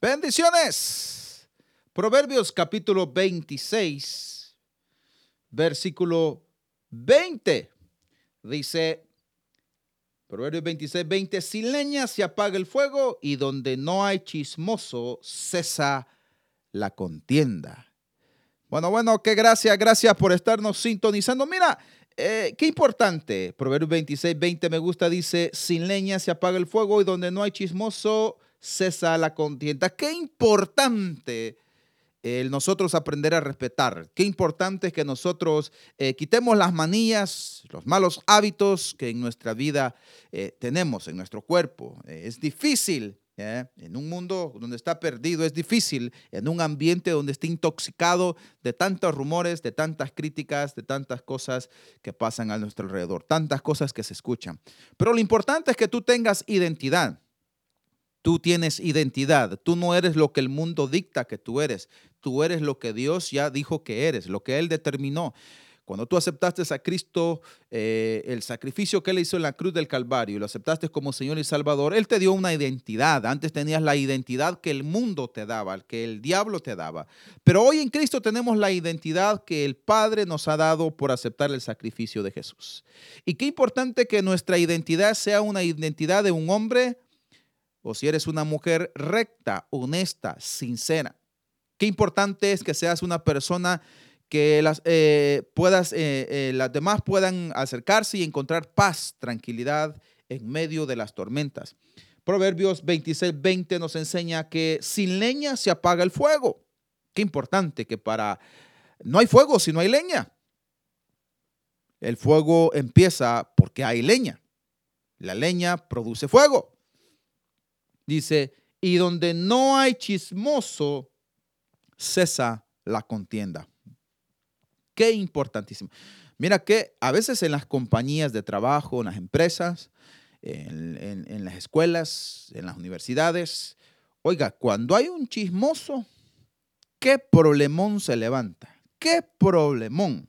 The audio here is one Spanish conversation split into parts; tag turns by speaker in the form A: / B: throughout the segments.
A: Bendiciones. Proverbios capítulo 26, versículo 20. Dice, Proverbios 26, 20, sin leña se apaga el fuego y donde no hay chismoso cesa la contienda. Bueno, bueno, qué gracias, gracias por estarnos sintonizando. Mira, eh, qué importante. Proverbios 26, 20 me gusta, dice, sin leña se apaga el fuego y donde no hay chismoso cesa la contienda. Qué importante el nosotros aprender a respetar. Qué importante es que nosotros eh, quitemos las manías, los malos hábitos que en nuestra vida eh, tenemos, en nuestro cuerpo. Eh, es difícil. En un mundo donde está perdido es difícil, en un ambiente donde está intoxicado de tantos rumores, de tantas críticas, de tantas cosas que pasan a nuestro alrededor, tantas cosas que se escuchan. Pero lo importante es que tú tengas identidad. Tú tienes identidad. Tú no eres lo que el mundo dicta que tú eres. Tú eres lo que Dios ya dijo que eres, lo que Él determinó. Cuando tú aceptaste a Cristo, eh, el sacrificio que Él hizo en la cruz del Calvario, lo aceptaste como Señor y Salvador, Él te dio una identidad. Antes tenías la identidad que el mundo te daba, que el diablo te daba. Pero hoy en Cristo tenemos la identidad que el Padre nos ha dado por aceptar el sacrificio de Jesús. Y qué importante que nuestra identidad sea una identidad de un hombre o si eres una mujer recta, honesta, sincera. Qué importante es que seas una persona que las, eh, puedas, eh, eh, las demás puedan acercarse y encontrar paz, tranquilidad en medio de las tormentas. Proverbios 26, 20 nos enseña que sin leña se apaga el fuego. Qué importante que para... No hay fuego si no hay leña. El fuego empieza porque hay leña. La leña produce fuego. Dice, y donde no hay chismoso, cesa la contienda. Qué importantísimo. Mira que a veces en las compañías de trabajo, en las empresas, en, las escuelas, en las universidades, oiga, cuando hay un chismoso, qué problemón se levanta. Qué problemón.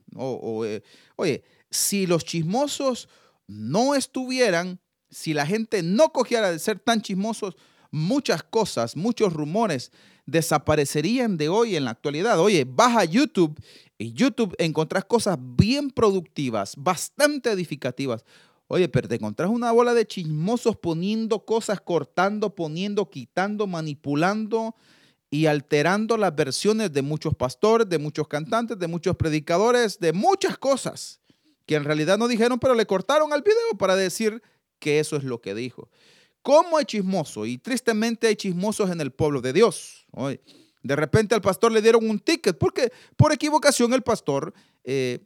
A: Eh, oye, si los chismosos no estuvieran, si la gente no cogiera de ser tan chismosos, muchas cosas, muchos rumores desaparecerían de hoy en la actualidad. Oye, baja YouTube y YouTube encontrás cosas bien productivas, bastante edificativas. Oye, pero te encontrás una bola de chismosos poniendo cosas, cortando, poniendo, quitando, manipulando y alterando las versiones de muchos pastores, de muchos cantantes, de muchos predicadores, de muchas cosas que en realidad no dijeron, pero le cortaron al video para decir que eso es lo que dijo. ¿Cómo hay chismoso? Y tristemente hay chismosos en el pueblo de Dios. De repente al pastor le dieron un ticket porque por equivocación el pastor eh,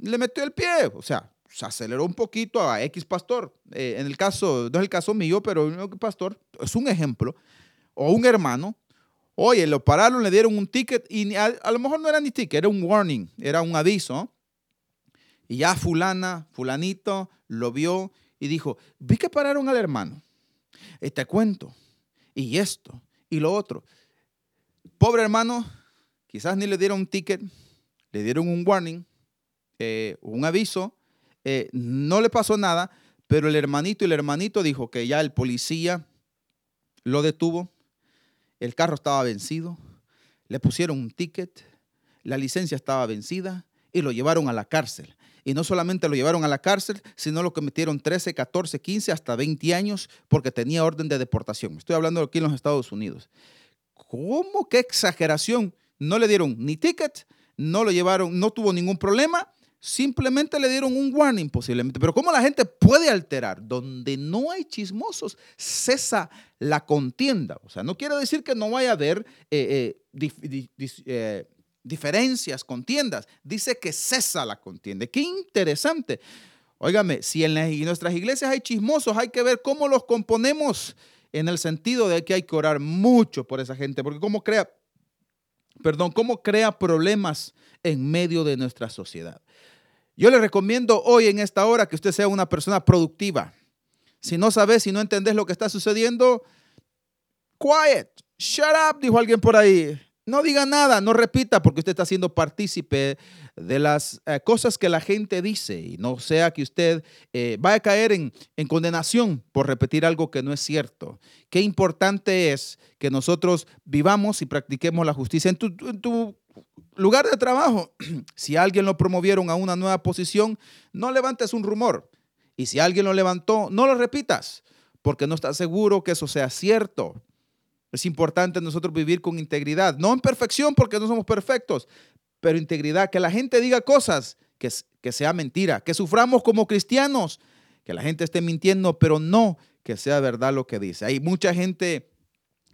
A: le metió el pie. O sea, se aceleró un poquito a X pastor. Eh, en el caso, no es el caso mío, pero un pastor es un ejemplo. O un hermano. Oye, lo pararon, le dieron un ticket y a, a lo mejor no era ni ticket, era un warning, era un aviso. Y ya fulana, fulanito, lo vio y dijo, vi que pararon al hermano te cuento, y esto, y lo otro. Pobre hermano, quizás ni le dieron un ticket, le dieron un warning, eh, un aviso, eh, no le pasó nada, pero el hermanito y el hermanito dijo que ya el policía lo detuvo, el carro estaba vencido, le pusieron un ticket, la licencia estaba vencida y lo llevaron a la cárcel. Y no solamente lo llevaron a la cárcel, sino lo cometieron 13, 14, 15, hasta 20 años porque tenía orden de deportación. Estoy hablando aquí en los Estados Unidos. ¿Cómo? ¿Qué exageración? No le dieron ni ticket, no lo llevaron, no tuvo ningún problema, simplemente le dieron un warning posiblemente. Pero ¿cómo la gente puede alterar? Donde no hay chismosos, cesa la contienda. O sea, no quiere decir que no vaya a haber eh, eh, eh diferencias, contiendas. Dice que cesa la contienda. Qué interesante. Óigame, si en, nuestras iglesias hay chismosos, hay que ver cómo los componemos en el sentido de que hay que orar mucho por esa gente, porque cómo crea, perdón, cómo crea problemas en medio de nuestra sociedad. Yo le recomiendo hoy en esta hora que usted sea una persona productiva. Si no sabes, si no entendés lo que está sucediendo, quiet, shut up, dijo alguien por ahí. No diga nada, no repita, porque usted está siendo partícipe de las eh, cosas que la gente dice y no sea que usted eh, vaya a caer en, en, condenación por repetir algo que no es cierto. Qué importante es que nosotros vivamos y practiquemos la justicia en tu, lugar de trabajo. Si alguien lo promovieron a una nueva posición, no levantes un rumor. Y si alguien lo levantó, no lo repitas, porque no estás seguro que eso sea cierto. Es importante nosotros vivir con integridad, no en perfección porque no somos perfectos, pero integridad, que la gente diga cosas que, que sea mentira, que suframos como cristianos, que la gente esté mintiendo, pero no que sea verdad lo que dice. Hay mucha gente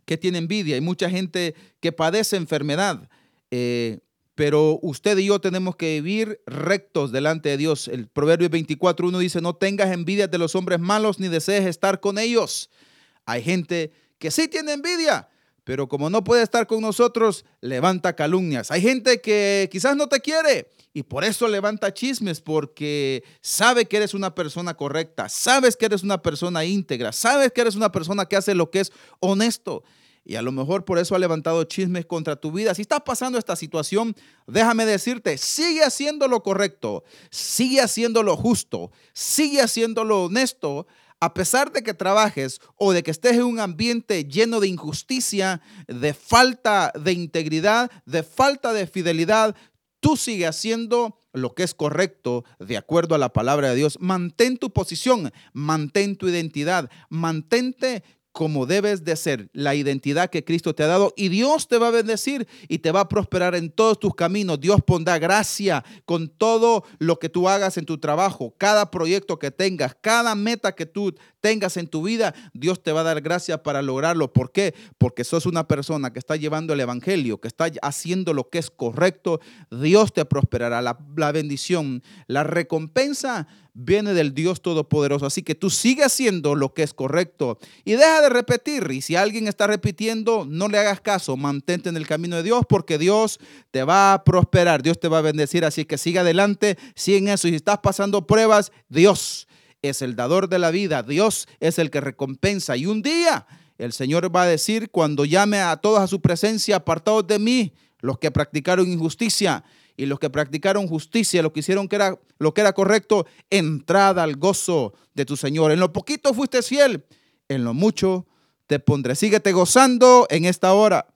A: que tiene envidia, hay mucha gente que padece enfermedad, eh, pero usted y yo tenemos que vivir rectos delante de Dios. El Proverbio 24.1 dice, no tengas envidia de los hombres malos ni desees estar con ellos. Hay gente que sí tiene envidia, pero como no puede estar con nosotros, levanta calumnias. Hay gente que quizás no te quiere y por eso levanta chismes, porque sabe que eres una persona correcta, sabes que eres una persona íntegra, sabes que eres una persona que hace lo que es honesto. Y a lo mejor por eso ha levantado chismes contra tu vida. Si estás pasando esta situación, déjame decirte, sigue haciendo lo correcto, sigue haciendo lo justo, sigue haciendo lo honesto, a pesar de que trabajes o de que estés en un ambiente lleno de injusticia, de falta de integridad, de falta de fidelidad, tú sigue haciendo lo que es correcto de acuerdo a la palabra de Dios. Mantén tu posición, mantén tu identidad, mantente como debes de ser, la identidad que Cristo te ha dado y Dios te va a bendecir y te va a prosperar en todos tus caminos. Dios pondrá gracia con todo lo que tú hagas en tu trabajo, cada proyecto que tengas, cada meta que tú tengas en tu vida, Dios te va a dar gracia para lograrlo. ¿Por qué? Porque sos una persona que está llevando el Evangelio, que está haciendo lo que es correcto. Dios te prosperará. La, la bendición, la recompensa viene del Dios Todopoderoso. Así que tú sigue haciendo lo que es correcto y deja de repetir. Y si alguien está repitiendo, no le hagas caso. Mantente en el camino de Dios porque Dios te va a prosperar, Dios te va a bendecir. Así que sigue adelante, sigue en eso. Y si estás pasando pruebas, Dios es el dador de la vida. Dios es el que recompensa. Y un día el Señor va a decir, cuando llame a todos a su presencia, apartados de mí, los que practicaron injusticia y los que practicaron justicia, lo que hicieron que era, lo que era correcto, entrada al gozo de tu Señor. En lo poquito fuiste fiel, en lo mucho te pondré. Síguete gozando en esta hora.